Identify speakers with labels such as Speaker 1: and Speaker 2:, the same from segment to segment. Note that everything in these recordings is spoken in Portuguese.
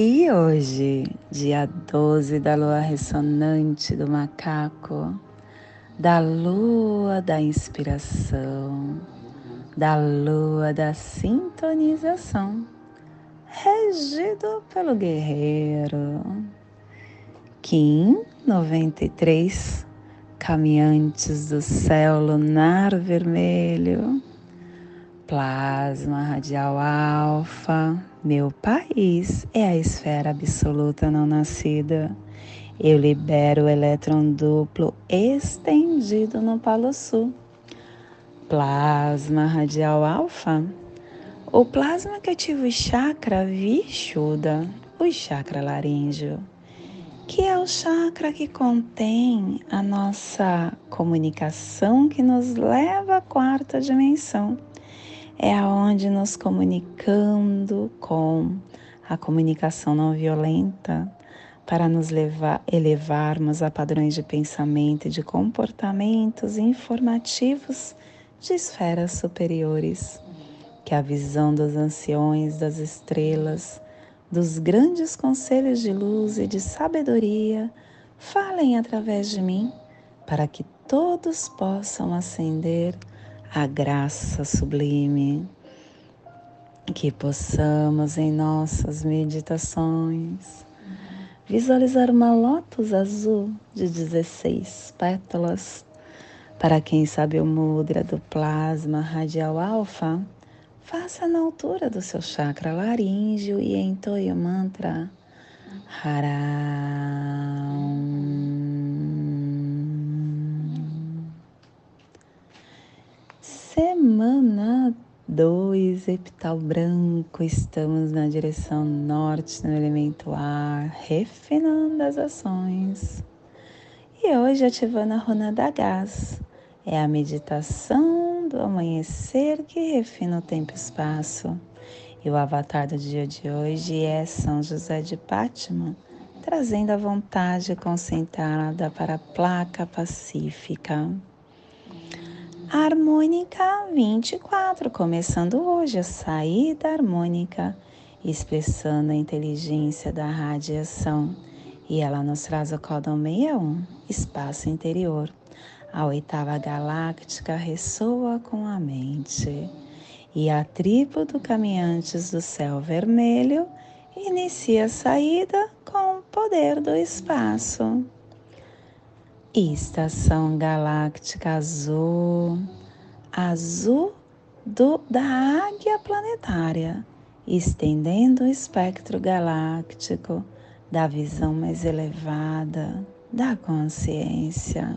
Speaker 1: e hoje, dia 12 da lua ressonante do macaco, da lua da inspiração, da lua da sintonização, regido pelo guerreiro. Kim 93, caminhantes do céu lunar vermelho Plasma radial alfa, meu país é a esfera absoluta não nascida. Eu libero o elétron duplo estendido no Polo Sul. Plasma radial alfa, o plasma que ativa o chakra Vishuddha, o chakra laríngeo, que é o chakra que contém a nossa comunicação que nos leva à quarta dimensão é aonde nos comunicando com a comunicação não violenta para nos levar, elevarmos a padrões de pensamento e de comportamentos informativos de esferas superiores, que a visão dos anciões, das estrelas, dos grandes conselhos de luz e de sabedoria falem através de mim, para que todos possam ascender a graça sublime, que possamos em nossas meditações visualizar uma lótus azul de 16 pétalas. Para quem sabe o mudra do plasma radial alfa, faça na altura do seu chakra laríngeo e entoie o mantra Haram. Semana 2, epital branco, estamos na direção norte no elemento ar, refinando as ações. E hoje ativando a runa da gás, é a meditação do amanhecer que refina o tempo e espaço. E o avatar do dia de hoje é São José de Pátima, trazendo a vontade concentrada para a placa pacífica. Harmônica 24, começando hoje a saída harmônica, expressando a inteligência da radiação. E ela nos traz o códon 61, espaço interior. A oitava galáctica ressoa com a mente. E a tribo do Caminhantes do Céu Vermelho inicia a saída com o poder do espaço. Estação Galáctica Azul, azul do, da águia planetária, estendendo o espectro galáctico da visão mais elevada da consciência.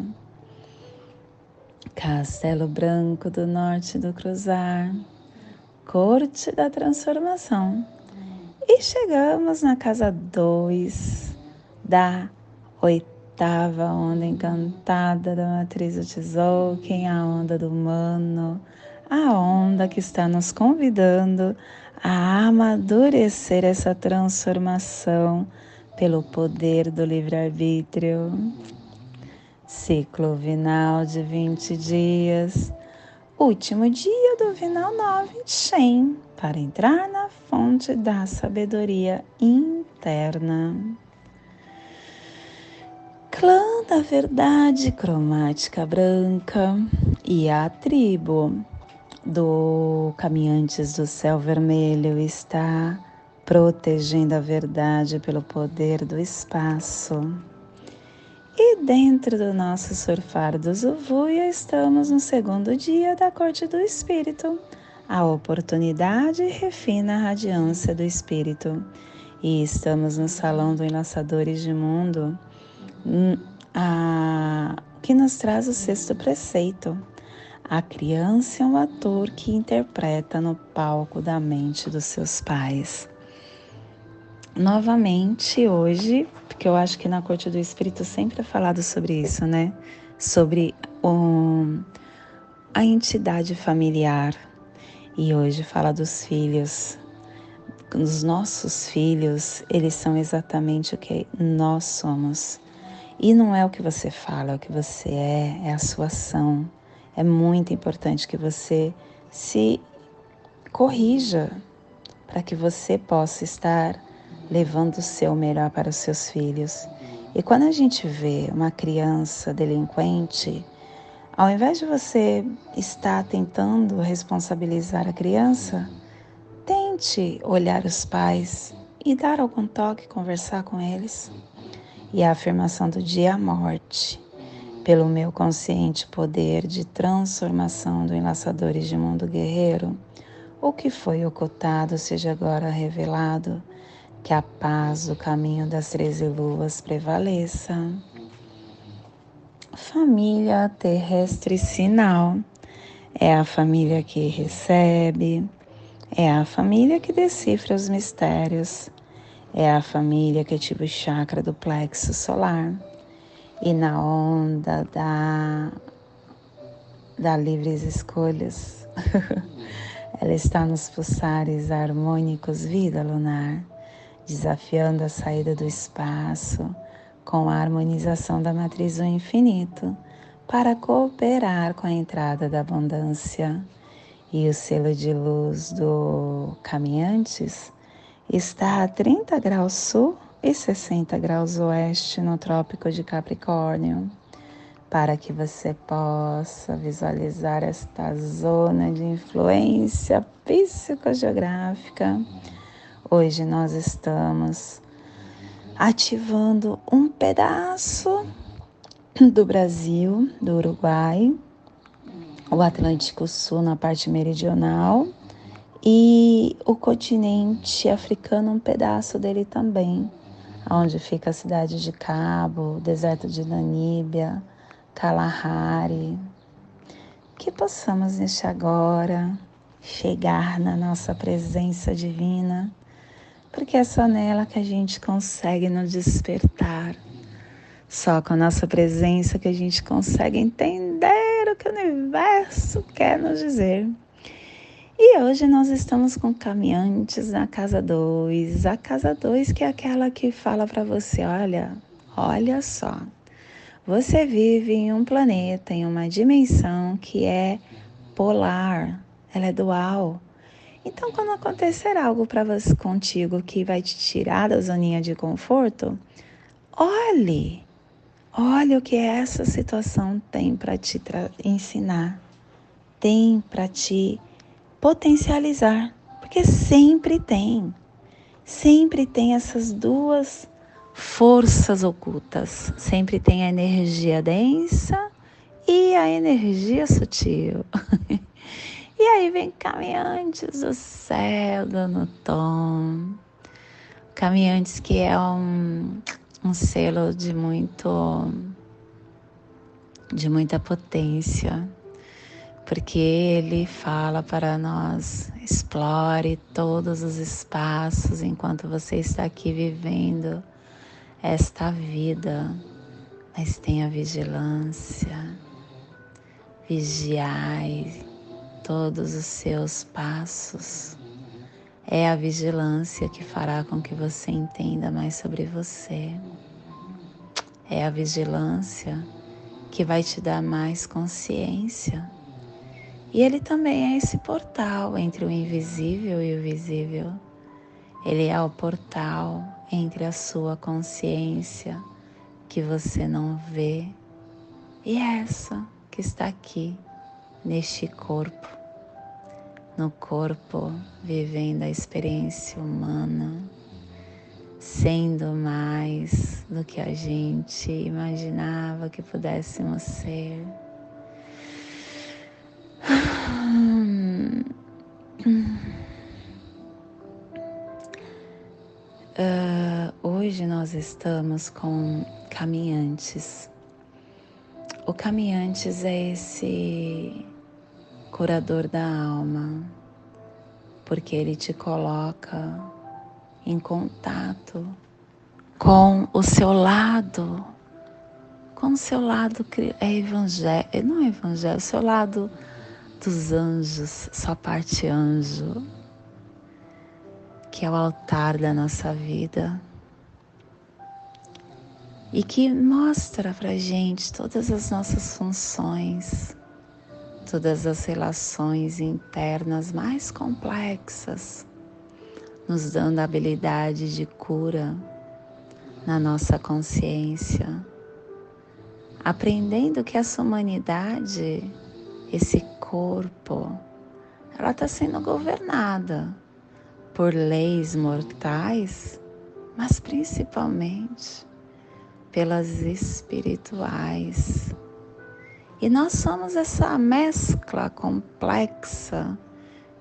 Speaker 1: Castelo Branco do Norte do Cruzar, Corte da Transformação. E chegamos na casa 2 da oitava oitava onda encantada da matriz do Tzolk'in, a onda do humano, a onda que está nos convidando a amadurecer essa transformação pelo poder do livre-arbítrio. Ciclo vinal de 20 dias, último dia do vinal 9 Shen, para entrar na fonte da sabedoria interna clã da verdade cromática branca e a tribo do Caminhantes do Céu Vermelho está protegendo a verdade pelo poder do espaço. E dentro do nosso surfar do Zuvuia, estamos no segundo dia da Corte do Espírito. A oportunidade refina a radiância do Espírito. E estamos no Salão do Enlaçadores de Mundo a, que nos traz o sexto preceito. A criança é um ator que interpreta no palco da mente dos seus pais. novamente hoje, porque eu acho que na corte do espírito sempre é falado sobre isso, né? Sobre um, a entidade familiar. E hoje fala dos filhos. Os nossos filhos, eles são exatamente o que nós somos. E não é o que você fala, é o que você é, é a sua ação. É muito importante que você se corrija para que você possa estar levando o seu melhor para os seus filhos. E quando a gente vê uma criança delinquente, ao invés de você estar tentando responsabilizar a criança, tente olhar os pais e dar algum toque, conversar com eles. E a afirmação do dia a morte, pelo meu consciente poder de transformação do Enlaçadores de Mundo Guerreiro, o que foi ocultado seja agora revelado que a paz do caminho das treze luas prevaleça. Família terrestre sinal é a família que recebe, é a família que decifra os mistérios, é a família que ativa o chakra do plexo solar. E na onda da, da livres escolhas, ela está nos pulsares harmônicos vida lunar desafiando a saída do espaço com a harmonização da matriz do infinito para cooperar com a entrada da abundância. E o selo de luz do Caminhantes está a 30 graus sul e 60 graus oeste no Trópico de Capricórnio, para que você possa visualizar esta zona de influência psicogeográfica Hoje nós estamos ativando um pedaço do Brasil, do Uruguai, o Atlântico Sul na parte meridional e o continente africano, um pedaço dele também, onde fica a cidade de Cabo, o deserto de Namíbia, Kalahari. Que possamos neste agora chegar na nossa presença divina porque é só nela que a gente consegue nos despertar. Só com a nossa presença que a gente consegue entender o que o universo quer nos dizer. E hoje nós estamos com caminhantes na casa 2. A casa 2 que é aquela que fala para você, olha, olha só. Você vive em um planeta, em uma dimensão que é polar, ela é dual. Então, quando acontecer algo para você contigo que vai te tirar da zoninha de conforto, olhe, olhe o que essa situação tem para te ensinar, tem para te potencializar, porque sempre tem, sempre tem essas duas forças ocultas, sempre tem a energia densa e a energia sutil. E aí vem caminhantes do céu dando tom. Caminhantes que é um, um selo de muito de muita potência, porque ele fala para nós: explore todos os espaços enquanto você está aqui vivendo esta vida, mas tenha vigilância, vigiai todos os seus passos. É a vigilância que fará com que você entenda mais sobre você. É a vigilância que vai te dar mais consciência. E ele também é esse portal entre o invisível e o visível. Ele é o portal entre a sua consciência que você não vê e essa que está aqui neste corpo, no corpo vivendo a experiência humana, sendo mais do que a gente imaginava que pudéssemos ser. Uh, hoje nós estamos com caminhantes. O caminhantes é esse curador da alma, porque ele te coloca em contato com o seu lado, com o seu lado é evangelho, não é evangelho, o seu lado dos anjos, sua parte anjo, que é o altar da nossa vida. E que mostra para gente todas as nossas funções, todas as relações internas mais complexas, nos dando a habilidade de cura na nossa consciência, aprendendo que essa humanidade, esse corpo, ela está sendo governada por leis mortais, mas principalmente pelas espirituais. E nós somos essa mescla complexa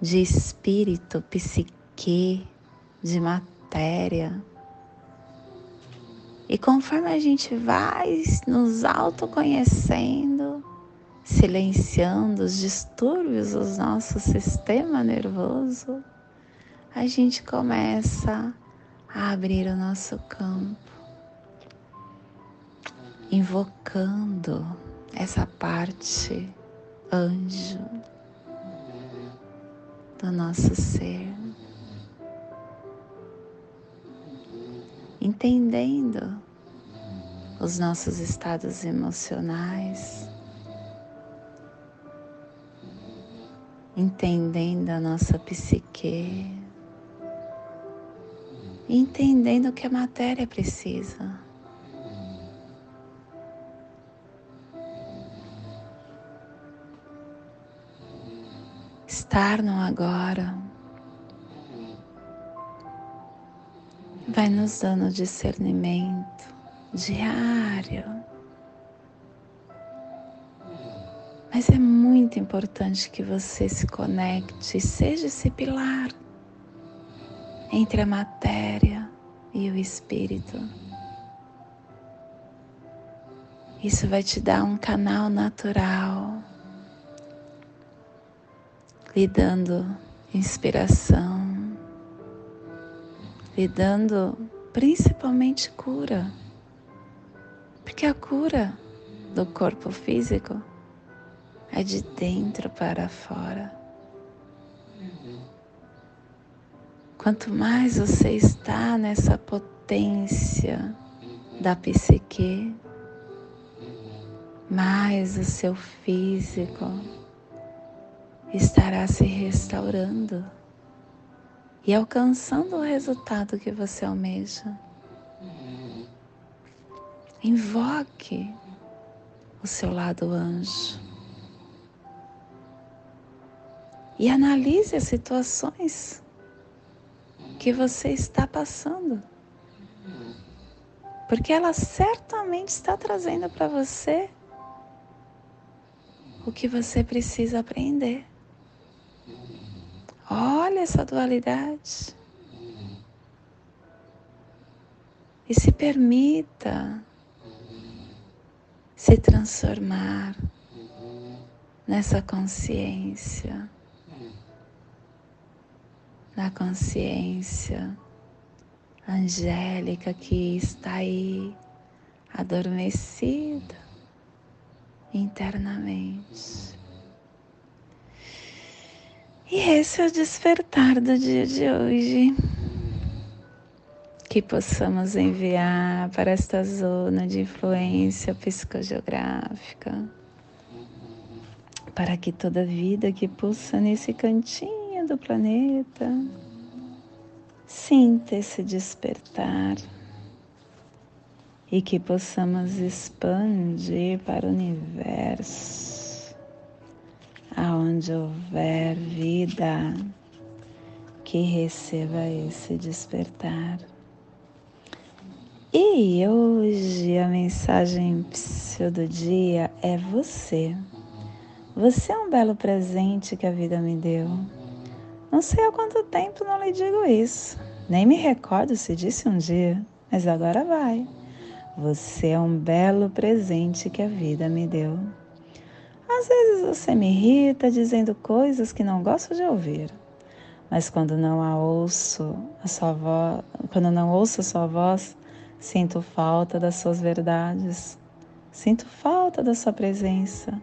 Speaker 1: de espírito, psique, de matéria. E conforme a gente vai nos autoconhecendo, silenciando os distúrbios do nosso sistema nervoso, a gente começa a abrir o nosso campo invocando essa parte anjo do nosso ser, entendendo os nossos estados emocionais, entendendo a nossa psique, entendendo o que a matéria precisa. estar no agora vai nos dando discernimento diário. Mas é muito importante que você se conecte, seja esse pilar entre a matéria e o espírito. Isso vai te dar um canal natural lhe dando inspiração, lhe dando principalmente cura, porque a cura do corpo físico é de dentro para fora. Quanto mais você está nessa potência da psique, mais o seu físico estará se restaurando e alcançando o resultado que você almeja. Invoque o seu lado anjo e analise as situações que você está passando. Porque ela certamente está trazendo para você o que você precisa aprender. Olha essa dualidade. E se permita se transformar nessa consciência, na consciência angélica que está aí adormecida internamente. E esse é o despertar do dia de hoje. Que possamos enviar para esta zona de influência psicogeográfica, para que toda vida que pulsa nesse cantinho do planeta sinta esse despertar e que possamos expandir para o universo aonde houver vida, que receba esse despertar. E hoje a mensagem do dia é você. Você é um belo presente que a vida me deu. Não sei há quanto tempo não lhe digo isso. Nem me recordo se disse um dia, mas agora vai. Você é um belo presente que a vida me deu. Às vezes você me irrita dizendo coisas que não gosto de ouvir, Mas quando não a ouço, a sua voz, quando não ouço a sua voz, sinto falta das suas verdades. Sinto falta da sua presença,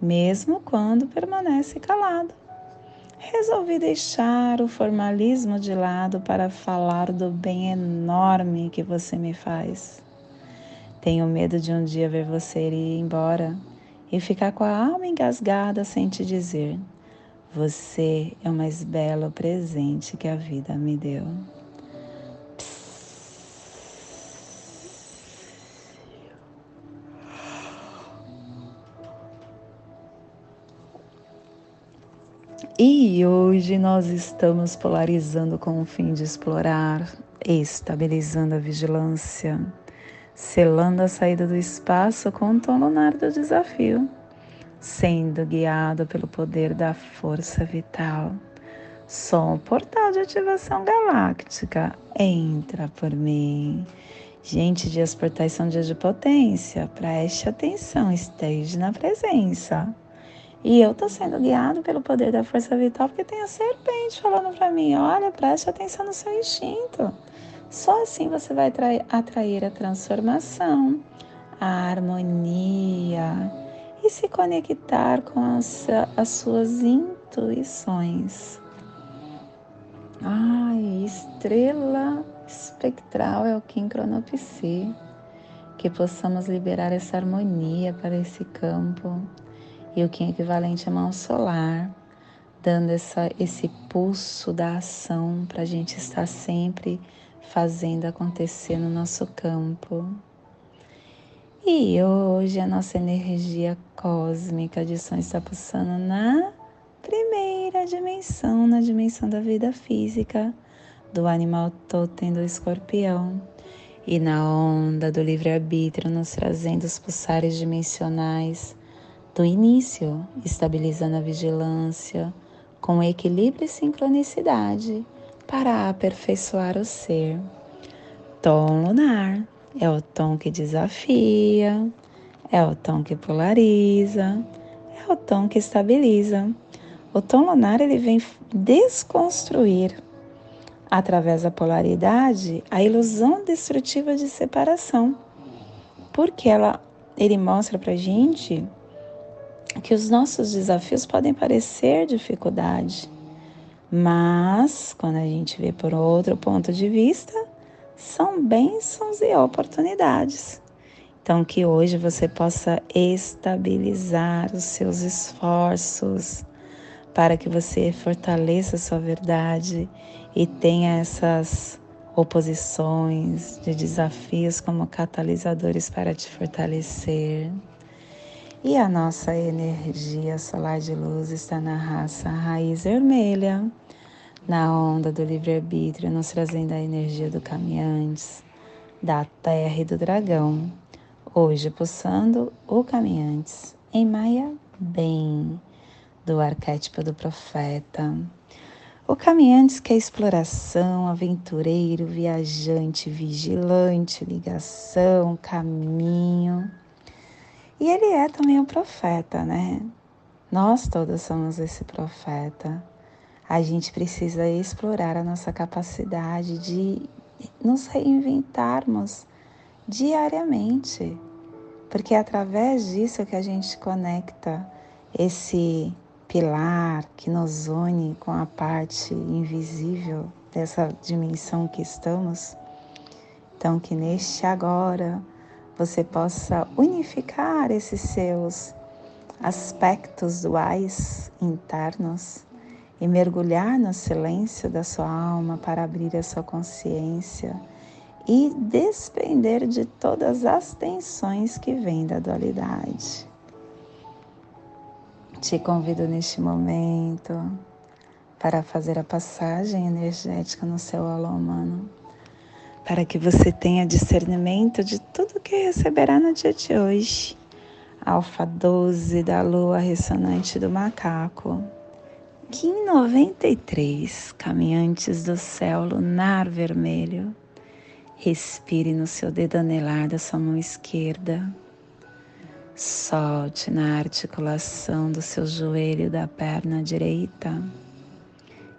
Speaker 1: mesmo quando permanece calado. Resolvi deixar o formalismo de lado para falar do bem enorme que você me faz. Tenho medo de um dia ver você ir embora e ficar com a alma engasgada sem te dizer: você é o mais belo presente que a vida me deu. E hoje nós estamos polarizando com o fim de explorar, estabilizando a vigilância, selando a saída do espaço com o tom lunar do desafio sendo guiado pelo poder da força vital. Som portal de ativação galáctica. Entra por mim. Gente, dias portais são dias de potência. Preste atenção, esteja na presença. E eu tô sendo guiado pelo poder da força vital porque tem a serpente falando para mim: olha, preste atenção no seu instinto. Só assim você vai atrair a transformação, a harmonia e se conectar com as, as suas intuições. Ai, estrela espectral é o Kim Cronopsi. Que possamos liberar essa harmonia para esse campo. E o Kim equivalente à mão solar, dando essa, esse pulso da ação para a gente estar sempre fazendo acontecer no nosso campo. E hoje a nossa energia cósmica de som está pulsando na primeira dimensão, na dimensão da vida física, do animal totem do escorpião. E na onda do livre-arbítrio, nos trazendo os pulsares dimensionais do início, estabilizando a vigilância com equilíbrio e sincronicidade para aperfeiçoar o ser. Tom lunar é o tom que desafia, é o tom que polariza, é o tom que estabiliza. O tom lunar ele vem desconstruir através da polaridade a ilusão destrutiva de separação, porque ela ele mostra para gente que os nossos desafios podem parecer dificuldade, mas quando a gente vê por outro ponto de vista, são bênçãos e oportunidades. Então, que hoje você possa estabilizar os seus esforços para que você fortaleça a sua verdade e tenha essas oposições, de desafios como catalisadores para te fortalecer. E a nossa energia solar de luz está na raça raiz vermelha na onda do livre-arbítrio, nos trazendo a energia do caminhantes, da terra e do dragão. Hoje, pulsando o caminhantes em Maia Bem, do arquétipo do profeta. O caminhantes que é exploração, aventureiro, viajante, vigilante, ligação, caminho. E ele é também um profeta, né? Nós todos somos esse profeta a gente precisa explorar a nossa capacidade de nos reinventarmos diariamente, porque é através disso que a gente conecta esse pilar que nos une com a parte invisível dessa dimensão que estamos. Então, que neste agora você possa unificar esses seus aspectos duais internos e mergulhar no silêncio da sua alma para abrir a sua consciência e desprender de todas as tensões que vêm da dualidade. Te convido neste momento para fazer a passagem energética no seu alô humano, para que você tenha discernimento de tudo que receberá no dia de hoje. Alfa 12 da lua ressonante do macaco. Kim 93, caminhantes do céu lunar vermelho. Respire no seu dedo anelar da sua mão esquerda. Solte na articulação do seu joelho da perna direita.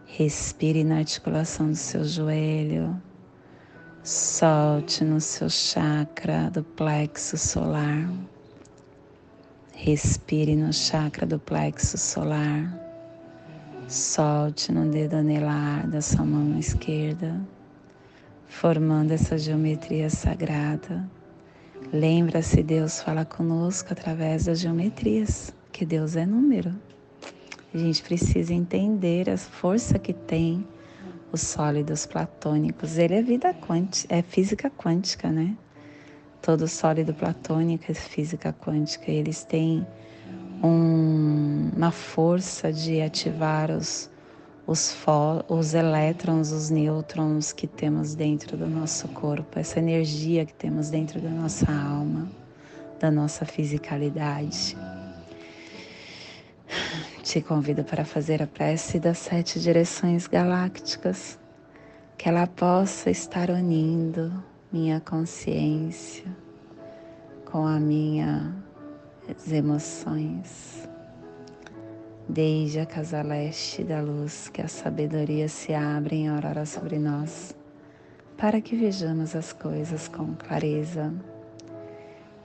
Speaker 1: Respire na articulação do seu joelho. Solte no seu chakra do plexo solar. Respire no chakra do plexo solar. Solte no dedo anelar da sua mão esquerda, formando essa geometria sagrada. Lembra-se, Deus fala conosco através das geometrias, que Deus é número. A gente precisa entender a força que tem os sólidos platônicos. Ele é vida quântica, é física quântica, né? Todo sólido platônico é física quântica. Eles têm um, uma força de ativar os, os, os elétrons, os nêutrons que temos dentro do nosso corpo, essa energia que temos dentro da nossa alma, da nossa fisicalidade. Te convido para fazer a prece das sete direções galácticas, que ela possa estar unindo minha consciência com a minha as emoções. Desde a casa leste da luz, que a sabedoria se abre em aurora sobre nós, para que vejamos as coisas com clareza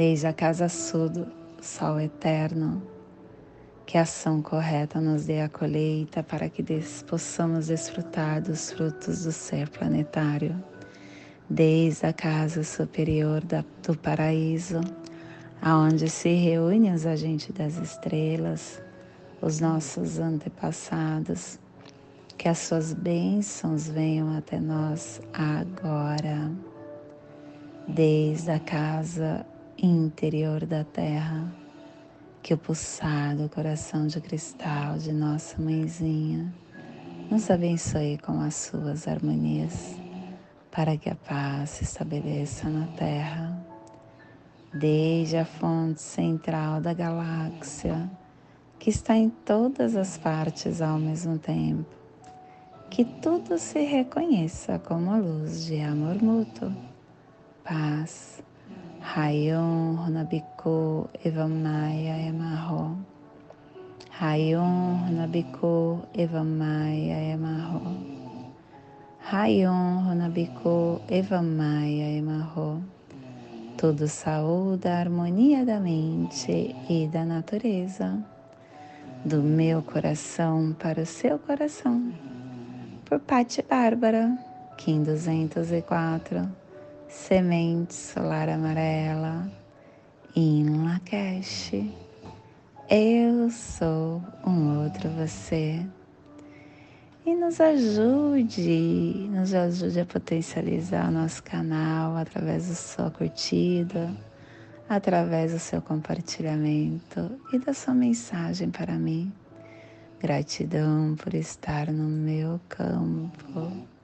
Speaker 1: desde a casa sul do sol eterno, que a ação correta nos dê a colheita para que des, possamos desfrutar dos frutos do ser planetário, desde a casa superior da, do paraíso, aonde se reúnem os agentes das estrelas, os nossos antepassados, que as suas bênçãos venham até nós agora, desde a casa interior da terra, que o pulsar do coração de cristal de nossa mãezinha nos abençoe com as suas harmonias, para que a paz se estabeleça na terra, desde a fonte central da galáxia, que está em todas as partes ao mesmo tempo, que tudo se reconheça como luz de amor mútuo, paz Rayon Runabiko Evamaya Emarro. Rayon Runabiko Evamaya Emarro. Rayon Runabiko Evamaya Emarro. Tudo saúde, harmonia da mente e da natureza. Do meu coração para o seu coração. Por Patti Bárbara, Kim 204 semente solar amarela em Lakesh. Eu sou um outro você. E nos ajude, nos ajude a potencializar o nosso canal através da sua curtida, através do seu compartilhamento e da sua mensagem para mim. Gratidão por estar no meu campo.